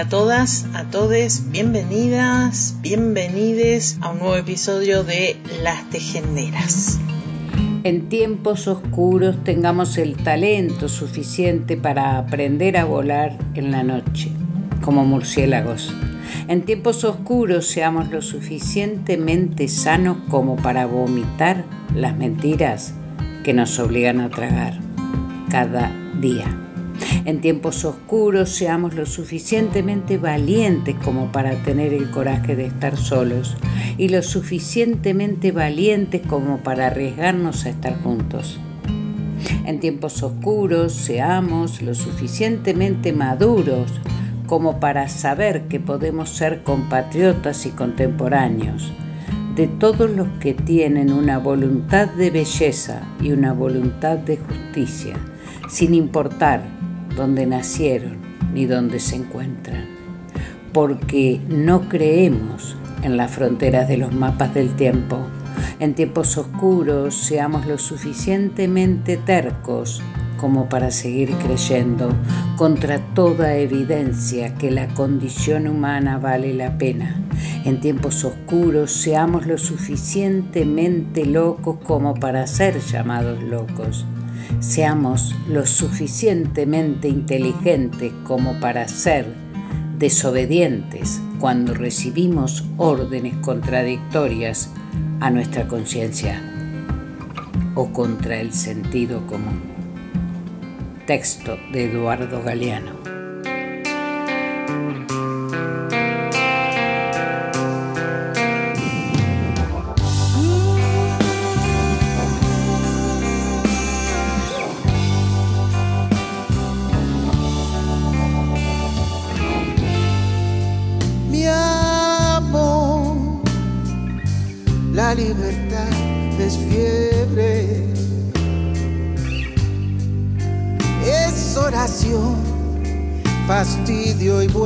A todas, a todes, bienvenidas, bienvenides a un nuevo episodio de Las Tejenderas. En tiempos oscuros tengamos el talento suficiente para aprender a volar en la noche, como murciélagos. En tiempos oscuros seamos lo suficientemente sanos como para vomitar las mentiras que nos obligan a tragar cada día. En tiempos oscuros seamos lo suficientemente valientes como para tener el coraje de estar solos y lo suficientemente valientes como para arriesgarnos a estar juntos. En tiempos oscuros seamos lo suficientemente maduros como para saber que podemos ser compatriotas y contemporáneos de todos los que tienen una voluntad de belleza y una voluntad de justicia, sin importar donde nacieron ni donde se encuentran, porque no creemos en las fronteras de los mapas del tiempo. En tiempos oscuros seamos lo suficientemente tercos como para seguir creyendo contra toda evidencia que la condición humana vale la pena. En tiempos oscuros seamos lo suficientemente locos como para ser llamados locos seamos lo suficientemente inteligentes como para ser desobedientes cuando recibimos órdenes contradictorias a nuestra conciencia o contra el sentido común. Texto de Eduardo Galeano.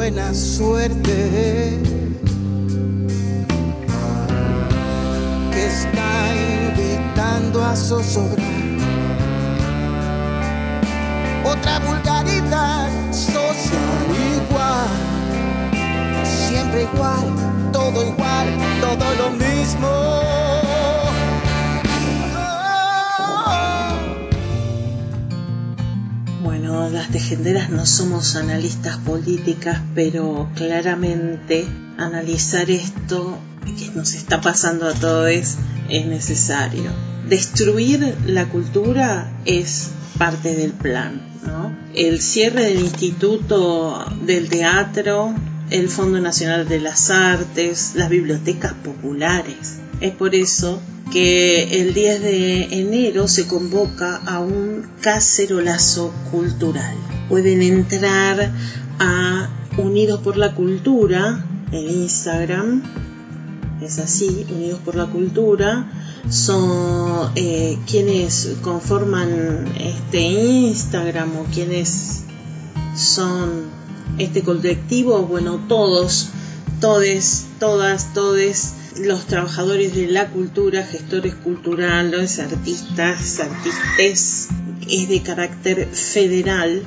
Buena suerte que está invitando a zozobrar. Otra vulgaridad social igual, siempre igual, todo igual, todo lo mismo. No somos analistas políticas, pero claramente analizar esto que nos está pasando a todos es necesario. Destruir la cultura es parte del plan. El cierre del Instituto del Teatro, el Fondo Nacional de las Artes, las bibliotecas populares. Es por eso que el 10 de enero se convoca a un cacerolazo cultural. Pueden entrar a Unidos por la Cultura en Instagram, es así, Unidos por la Cultura, son eh, quienes conforman este Instagram o quienes son este colectivo, bueno, todos, todes, todas, todes los trabajadores de la cultura, gestores culturales, artistas, artistas, es de carácter federal,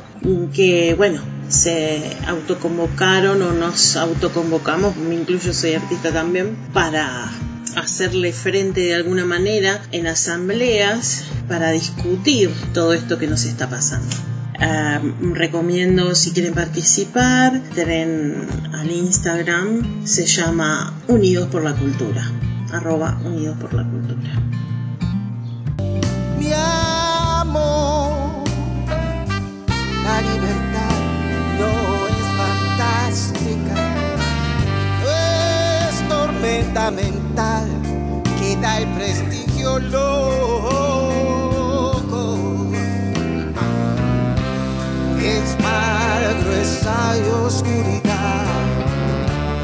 que bueno, se autoconvocaron o nos autoconvocamos, me incluyo soy artista también, para hacerle frente de alguna manera en asambleas para discutir todo esto que nos está pasando. Ah, recomiendo si quieren participar, entren al Instagram, se llama Unidos por la Cultura, arroba Unidos por la Cultura. Mi amor, la libertad no es fantástica, es tormenta mental que da el prestigio loco. Mar gruesa y oscuridad.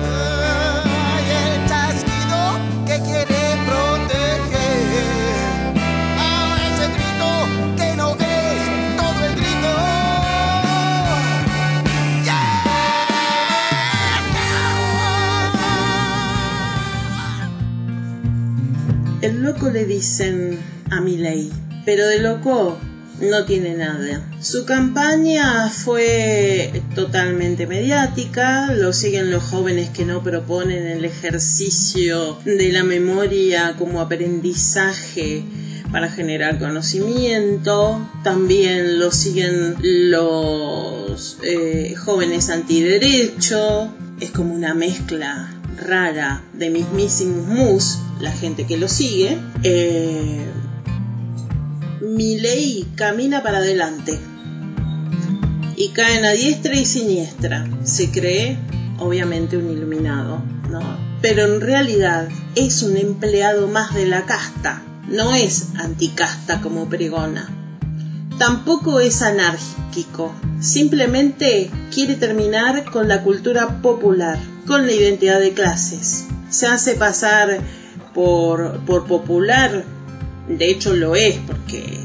Ay, el chasquido que quiere proteger. Ah, ese grito que no es todo el grito. El loco le dicen a Milei, pero de loco no tiene nada. Su campaña fue totalmente mediática, lo siguen los jóvenes que no proponen el ejercicio de la memoria como aprendizaje para generar conocimiento, también lo siguen los eh, jóvenes antiderecho, es como una mezcla rara de mismísimos mus, la gente que lo sigue. Eh, Milei camina para adelante y caen a diestra y siniestra. Se cree, obviamente, un iluminado, ¿no? Pero en realidad es un empleado más de la casta, no es anticasta como pregona. Tampoco es anárquico, simplemente quiere terminar con la cultura popular, con la identidad de clases. Se hace pasar por, por popular de hecho lo es porque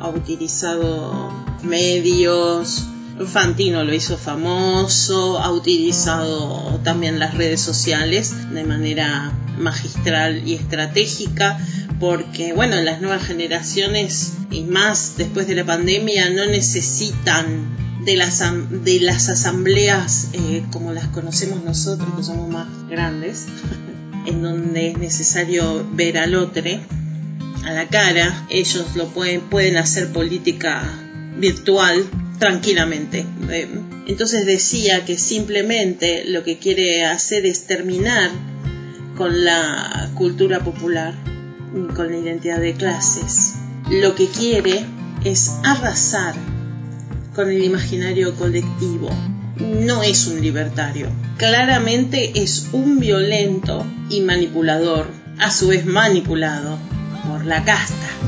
ha utilizado medios, Fantino lo hizo famoso, ha utilizado también las redes sociales de manera magistral y estratégica porque bueno, las nuevas generaciones y más después de la pandemia no necesitan de las, de las asambleas eh, como las conocemos nosotros que somos más grandes en donde es necesario ver al otro a la cara, ellos lo pueden, pueden hacer política virtual tranquilamente. Eh, Entonces decía que simplemente lo que quiere hacer es terminar con la cultura popular, con la identidad de clases. Lo que quiere es arrasar con el imaginario colectivo. No es un libertario. Claramente es un violento y manipulador, a su vez manipulado por la casta.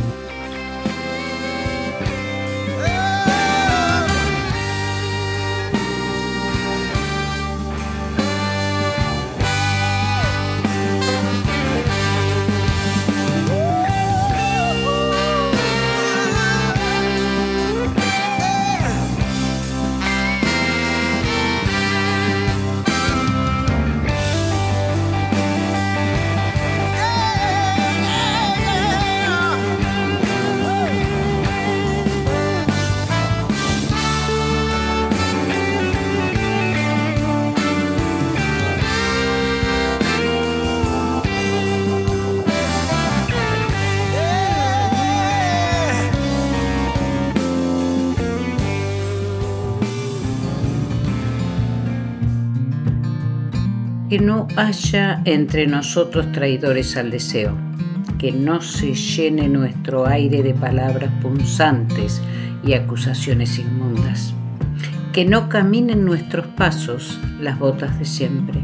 Que no haya entre nosotros traidores al deseo, que no se llene nuestro aire de palabras punzantes y acusaciones inmundas, que no caminen nuestros pasos las botas de siempre,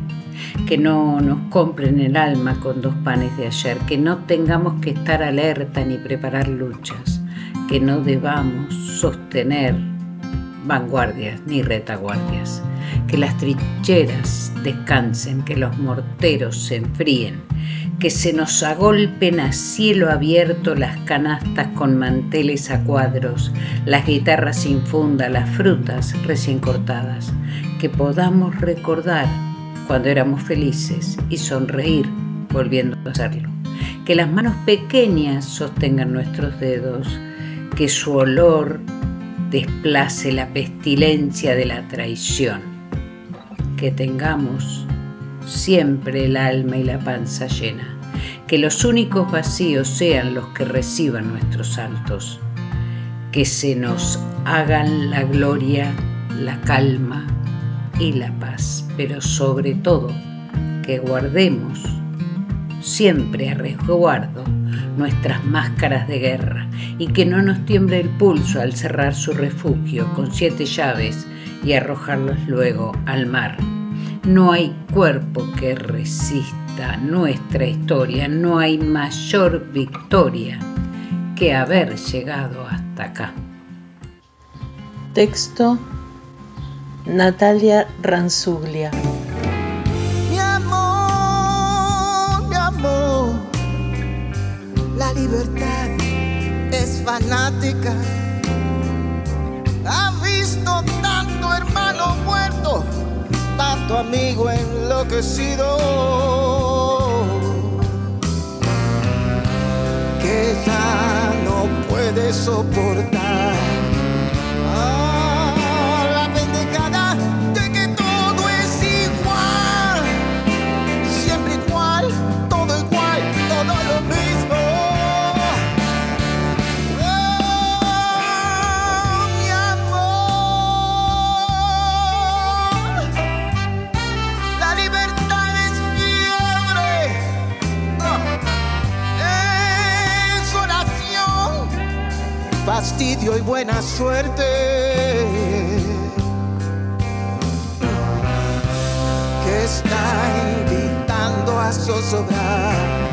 que no nos compren el alma con dos panes de ayer, que no tengamos que estar alerta ni preparar luchas, que no debamos sostener vanguardias ni retaguardias, que las trincheras descansen, que los morteros se enfríen, que se nos agolpen a cielo abierto las canastas con manteles a cuadros, las guitarras sin funda, las frutas recién cortadas, que podamos recordar cuando éramos felices y sonreír volviendo a hacerlo, que las manos pequeñas sostengan nuestros dedos, que su olor desplace la pestilencia de la traición, que tengamos siempre el alma y la panza llena, que los únicos vacíos sean los que reciban nuestros saltos, que se nos hagan la gloria, la calma y la paz, pero sobre todo que guardemos siempre a resguardo nuestras máscaras de guerra y que no nos tiemble el pulso al cerrar su refugio con siete llaves y arrojarlos luego al mar. No hay cuerpo que resista nuestra historia, no hay mayor victoria que haber llegado hasta acá. Texto Natalia Ranzuglia. Fanática. Ha visto tanto hermano muerto, tanto amigo enloquecido, que ya no puede soportar. Fastidio y buena suerte. Que está invitando a zozobrar.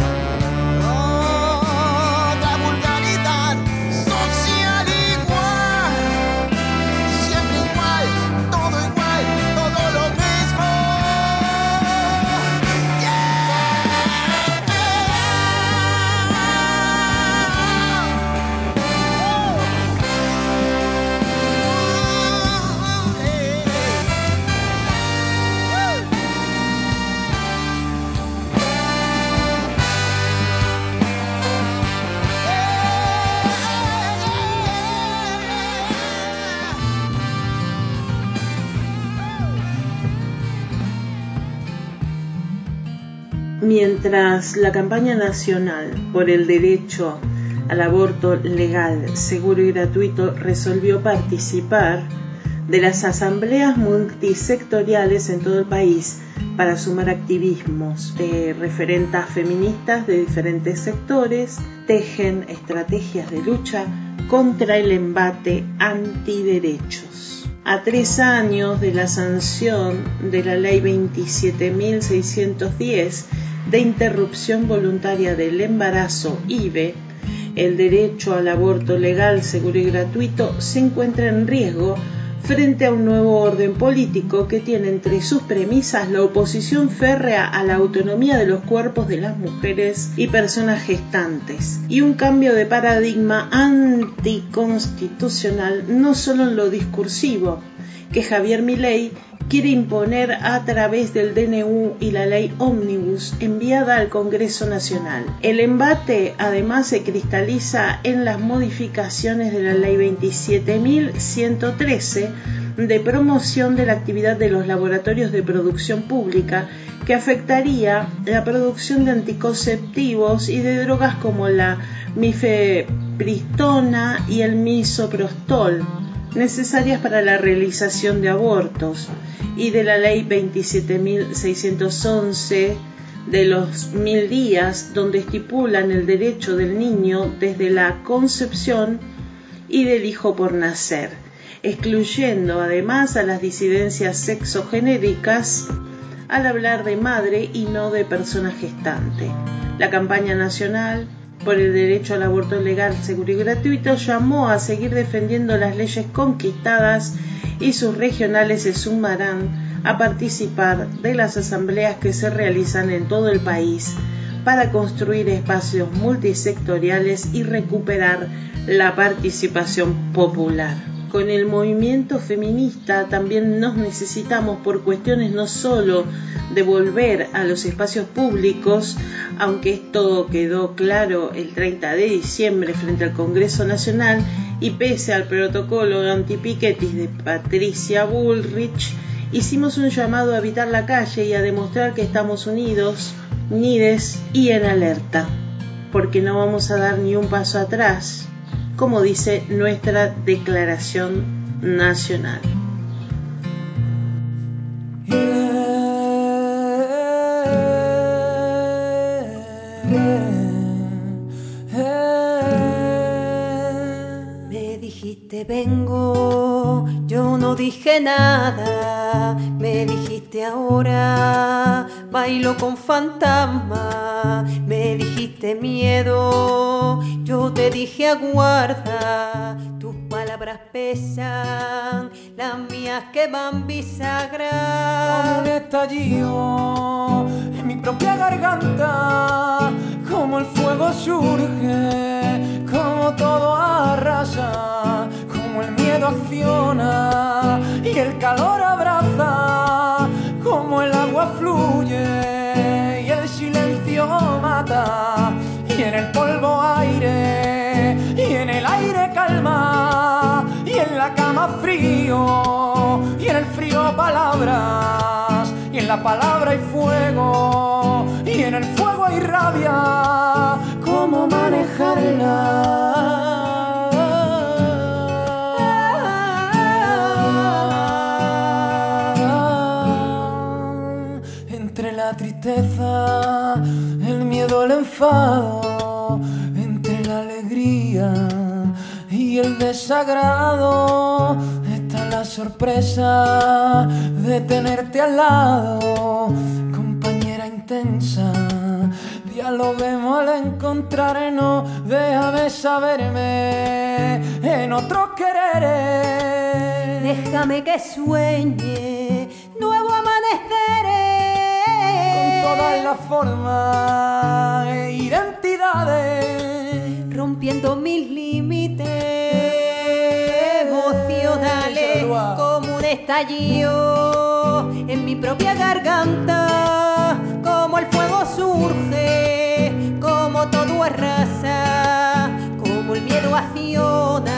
La campaña nacional por el derecho al aborto legal, seguro y gratuito resolvió participar de las asambleas multisectoriales en todo el país para sumar activismos de referentas feministas de diferentes sectores, tejen estrategias de lucha contra el embate antiderechos. A tres años de la sanción de la Ley 27.610 de interrupción voluntaria del embarazo IVE, el derecho al aborto legal, seguro y gratuito se encuentra en riesgo frente a un nuevo orden político que tiene entre sus premisas la oposición férrea a la autonomía de los cuerpos de las mujeres y personas gestantes y un cambio de paradigma anticonstitucional no solo en lo discursivo, que Javier Milei quiere imponer a través del DNU y la ley Omnibus enviada al Congreso Nacional. El embate además se cristaliza en las modificaciones de la ley 27.113 de promoción de la actividad de los laboratorios de producción pública que afectaría la producción de anticonceptivos y de drogas como la mifepristona y el misoprostol necesarias para la realización de abortos y de la ley 27.611 de los mil días donde estipulan el derecho del niño desde la concepción y del hijo por nacer, excluyendo además a las disidencias sexogenéricas al hablar de madre y no de persona gestante. La campaña nacional por el derecho al aborto legal, seguro y gratuito llamó a seguir defendiendo las leyes conquistadas y sus regionales se sumarán a participar de las asambleas que se realizan en todo el país para construir espacios multisectoriales y recuperar la participación popular. Con el movimiento feminista también nos necesitamos por cuestiones no solo de volver a los espacios públicos, aunque esto quedó claro el 30 de diciembre frente al Congreso Nacional y pese al protocolo antipiquetis de Patricia Bullrich, hicimos un llamado a evitar la calle y a demostrar que estamos unidos, unides y en alerta, porque no vamos a dar ni un paso atrás como dice nuestra declaración nacional. Me dijiste vengo, yo no dije nada, me dijiste ahora, bailo con fantasma, me dijiste miedo, yo te dije aguarda, tus palabras pesan, las mías queman bisagra. Como un estallido en mi propia garganta, como el fuego surge, como todo arrasa, como el miedo acciona y el calor abraza, fluye y el silencio mata, y en el polvo aire, y en el aire calma, y en la cama frío, y en el frío palabras, y en la palabra hay fuego, y en el fuego hay rabia, cómo manejarla. El miedo, el enfado, entre la alegría y el desagrado está la sorpresa de tenerte al lado, compañera intensa. Dialoguemos al encontrarnos, déjame saberme en otros quereres. Déjame que sueñe nuevo amaneceres. Todas las formas e identidades. rompiendo mis límites. Emocionales como un estallido en mi propia garganta, como el fuego surge, como todo arrasa, como el miedo acciona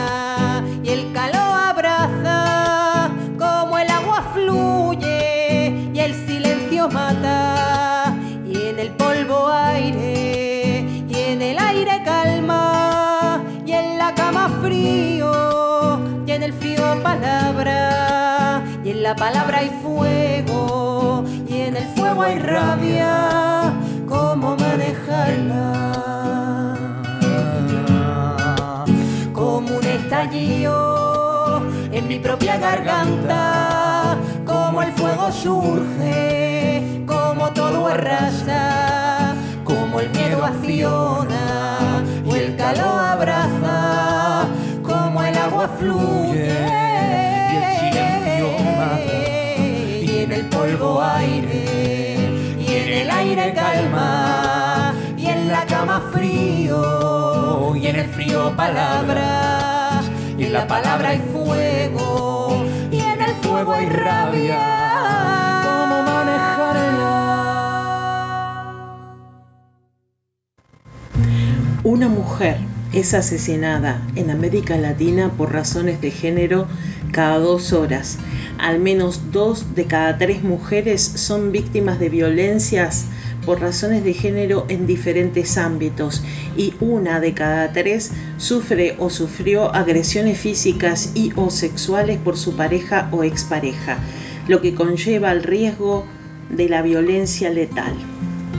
palabra, y en la palabra hay fuego, y en el fuego hay rabia, cómo manejarla como un estallido en mi propia garganta, como el fuego surge, como todo arrasa, como el miedo acciona y el calor abraza, fluye y el silencio mata. y en el polvo aire y en el aire calma y en la cama frío y en el frío palabras y en la palabra hay fuego y en el fuego hay rabia. Una mujer es asesinada en América Latina por razones de género cada dos horas. Al menos dos de cada tres mujeres son víctimas de violencias por razones de género en diferentes ámbitos y una de cada tres sufre o sufrió agresiones físicas y o sexuales por su pareja o expareja, lo que conlleva el riesgo de la violencia letal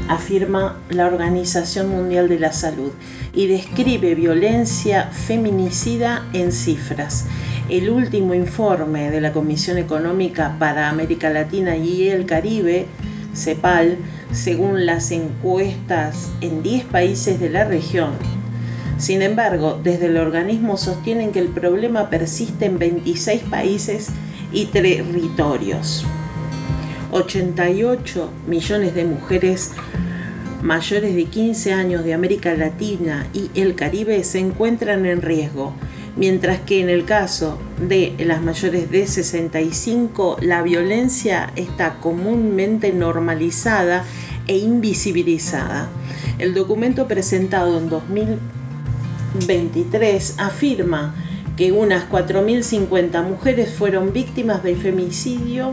afirma la Organización Mundial de la Salud y describe violencia feminicida en cifras. El último informe de la Comisión Económica para América Latina y el Caribe, CEPAL, según las encuestas en 10 países de la región. Sin embargo, desde el organismo sostienen que el problema persiste en 26 países y territorios. 88 millones de mujeres mayores de 15 años de América Latina y el Caribe se encuentran en riesgo, mientras que en el caso de las mayores de 65 la violencia está comúnmente normalizada e invisibilizada. El documento presentado en 2023 afirma que unas 4.050 mujeres fueron víctimas de femicidio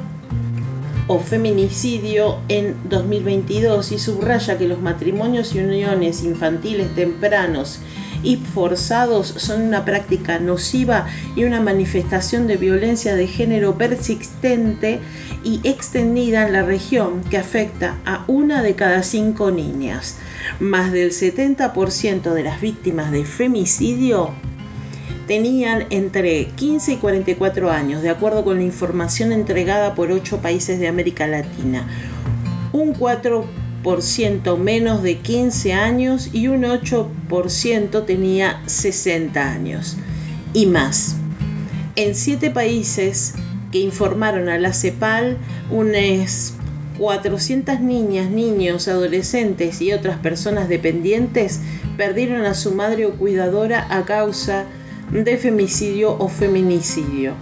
o feminicidio en 2022 y subraya que los matrimonios y uniones infantiles tempranos y forzados son una práctica nociva y una manifestación de violencia de género persistente y extendida en la región que afecta a una de cada cinco niñas. Más del 70% de las víctimas de femicidio tenían entre 15 y 44 años, de acuerdo con la información entregada por ocho países de América Latina. Un 4% menos de 15 años y un 8% tenía 60 años y más. En siete países que informaron a la CEPAL, unas 400 niñas, niños, adolescentes y otras personas dependientes perdieron a su madre o cuidadora a causa de femicidio o feminicidio.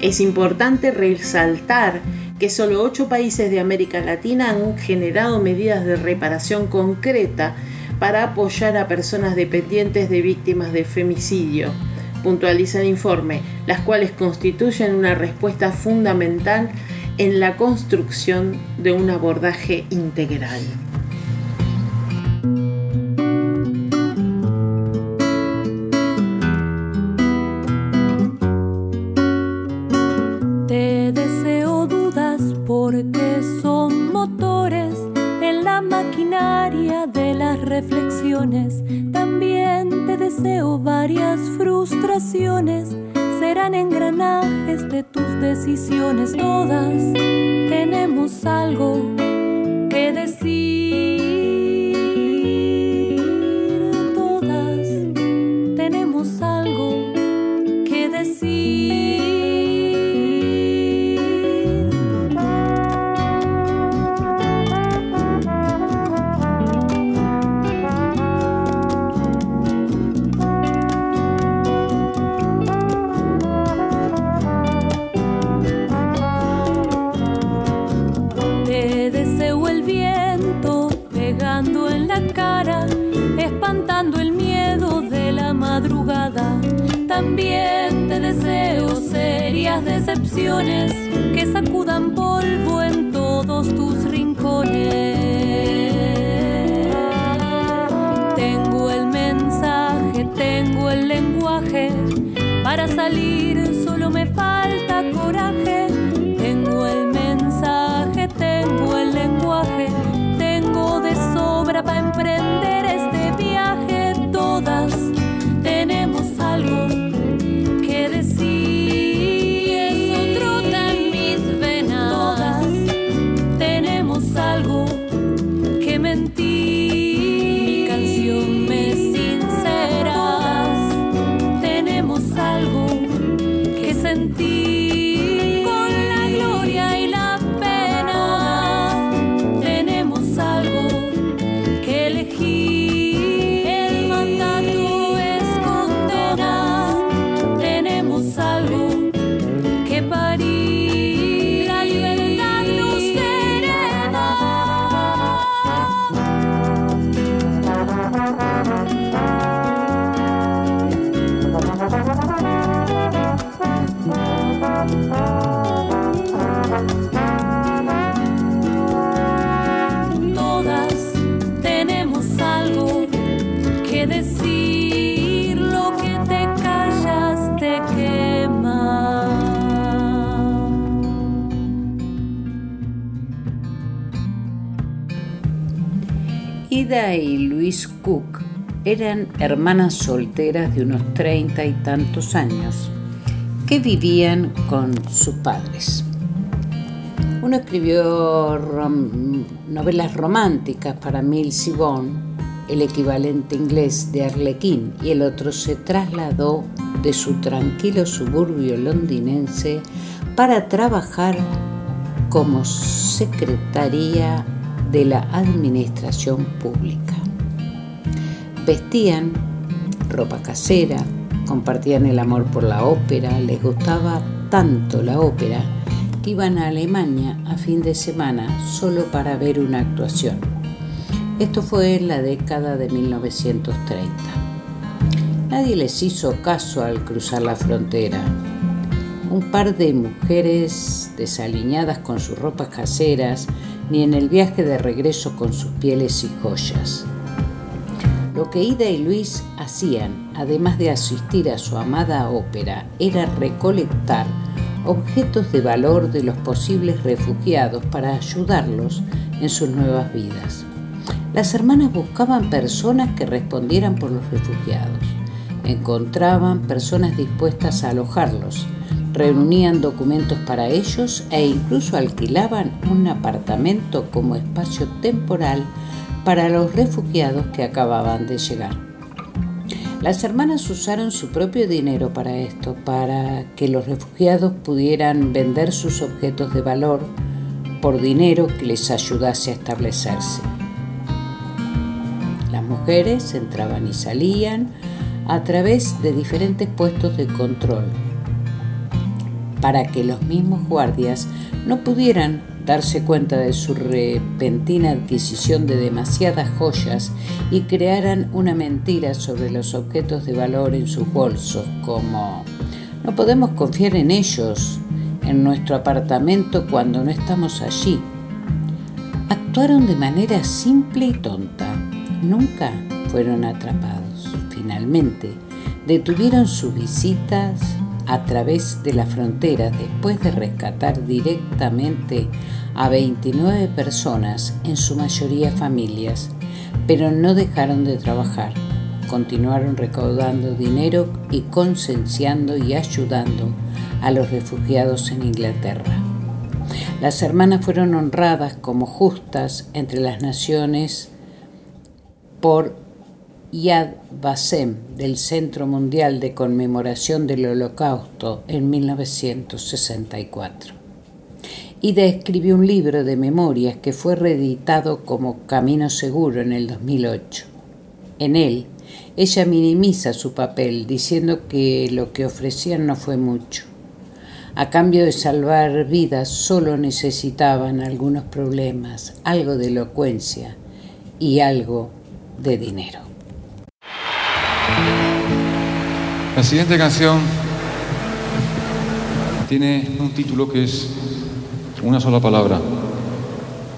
Es importante resaltar que solo ocho países de América Latina han generado medidas de reparación concreta para apoyar a personas dependientes de víctimas de femicidio, puntualiza el informe, las cuales constituyen una respuesta fundamental en la construcción de un abordaje integral. De las reflexiones. También te deseo varias frustraciones serán engranajes de tus decisiones. Todas tenemos algo que decir. También te deseo serias decepciones que sacudan polvo en todos tus rincones. Tengo el mensaje, tengo el lenguaje para salir, y Luis Cook eran hermanas solteras de unos treinta y tantos años que vivían con sus padres. Uno escribió novelas románticas para Mills Bond, el equivalente inglés de Arlequín, y el otro se trasladó de su tranquilo suburbio londinense para trabajar como secretaría de la administración pública. Vestían ropa casera, compartían el amor por la ópera, les gustaba tanto la ópera que iban a Alemania a fin de semana solo para ver una actuación. Esto fue en la década de 1930. Nadie les hizo caso al cruzar la frontera. Un par de mujeres desaliñadas con sus ropas caseras, ni en el viaje de regreso con sus pieles y joyas. Lo que Ida y Luis hacían, además de asistir a su amada ópera, era recolectar objetos de valor de los posibles refugiados para ayudarlos en sus nuevas vidas. Las hermanas buscaban personas que respondieran por los refugiados. Encontraban personas dispuestas a alojarlos, reunían documentos para ellos e incluso alquilaban un apartamento como espacio temporal para los refugiados que acababan de llegar. Las hermanas usaron su propio dinero para esto, para que los refugiados pudieran vender sus objetos de valor por dinero que les ayudase a establecerse. Las mujeres entraban y salían a través de diferentes puestos de control para que los mismos guardias no pudieran darse cuenta de su repentina adquisición de demasiadas joyas y crearan una mentira sobre los objetos de valor en sus bolsos, como no podemos confiar en ellos, en nuestro apartamento cuando no estamos allí. Actuaron de manera simple y tonta. Nunca fueron atrapados. Finalmente, detuvieron sus visitas a través de la frontera después de rescatar directamente a 29 personas, en su mayoría familias, pero no dejaron de trabajar. Continuaron recaudando dinero y concienciando y ayudando a los refugiados en Inglaterra. Las hermanas fueron honradas como justas entre las naciones por Yad Vasem del Centro Mundial de Conmemoración del Holocausto en 1964. Ida escribió un libro de memorias que fue reeditado como Camino Seguro en el 2008. En él, ella minimiza su papel diciendo que lo que ofrecían no fue mucho. A cambio de salvar vidas solo necesitaban algunos problemas, algo de elocuencia y algo de dinero. La siguiente canción tiene un título que es una sola palabra.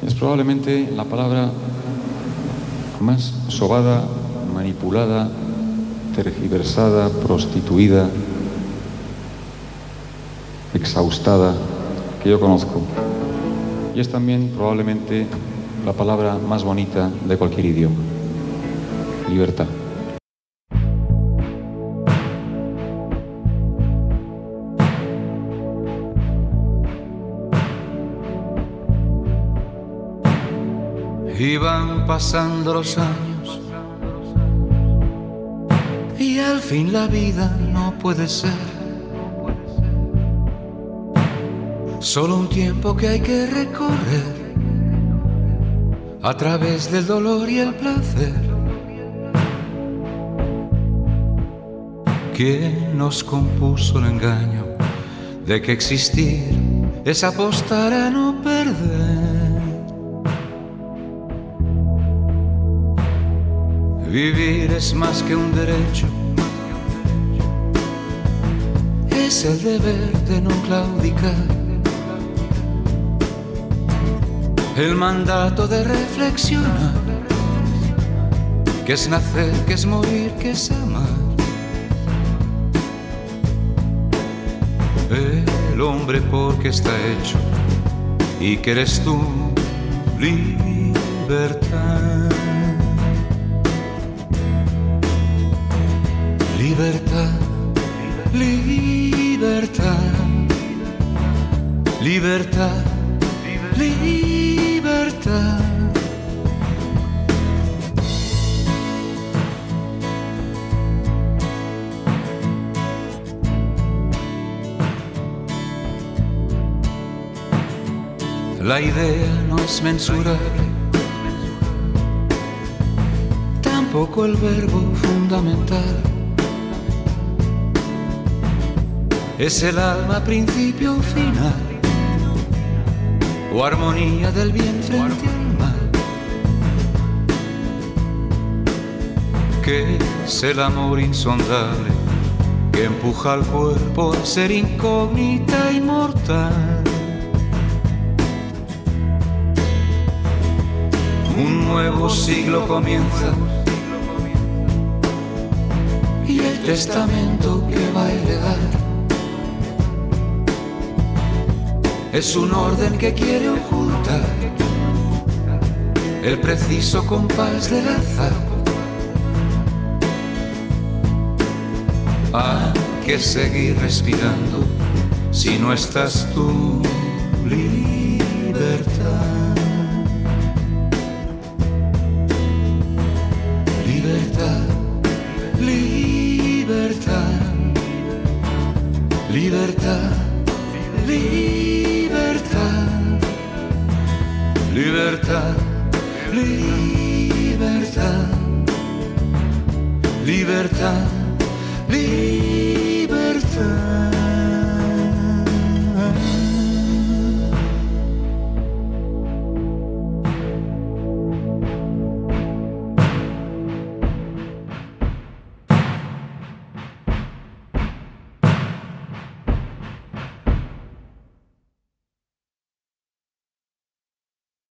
Es probablemente la palabra más sobada, manipulada, tergiversada, prostituida, exhaustada que yo conozco. Y es también probablemente la palabra más bonita de cualquier idioma. Libertad. Pasando los años y al fin la vida no puede ser. Solo un tiempo que hay que recorrer a través del dolor y el placer. ¿Quién nos compuso el engaño de que existir es apostar a no perder? Vivir es más que un derecho, es el deber de no claudicar, el mandato de reflexionar, que es nacer, que es morir, que es amar. El hombre porque está hecho y que eres tú libertad. Libertad, libertad, libertad, libertad. La idea no es mensurable, tampoco el verbo fundamental. Es el alma principio final o armonía del bien frente al mal. Que es el amor insondable que empuja al cuerpo a ser incógnita y mortal. Un nuevo siglo comienza testamento que va a heredar. Es un orden que quiere ocultar el preciso compás del azar. Hay que seguir respirando si no estás tú,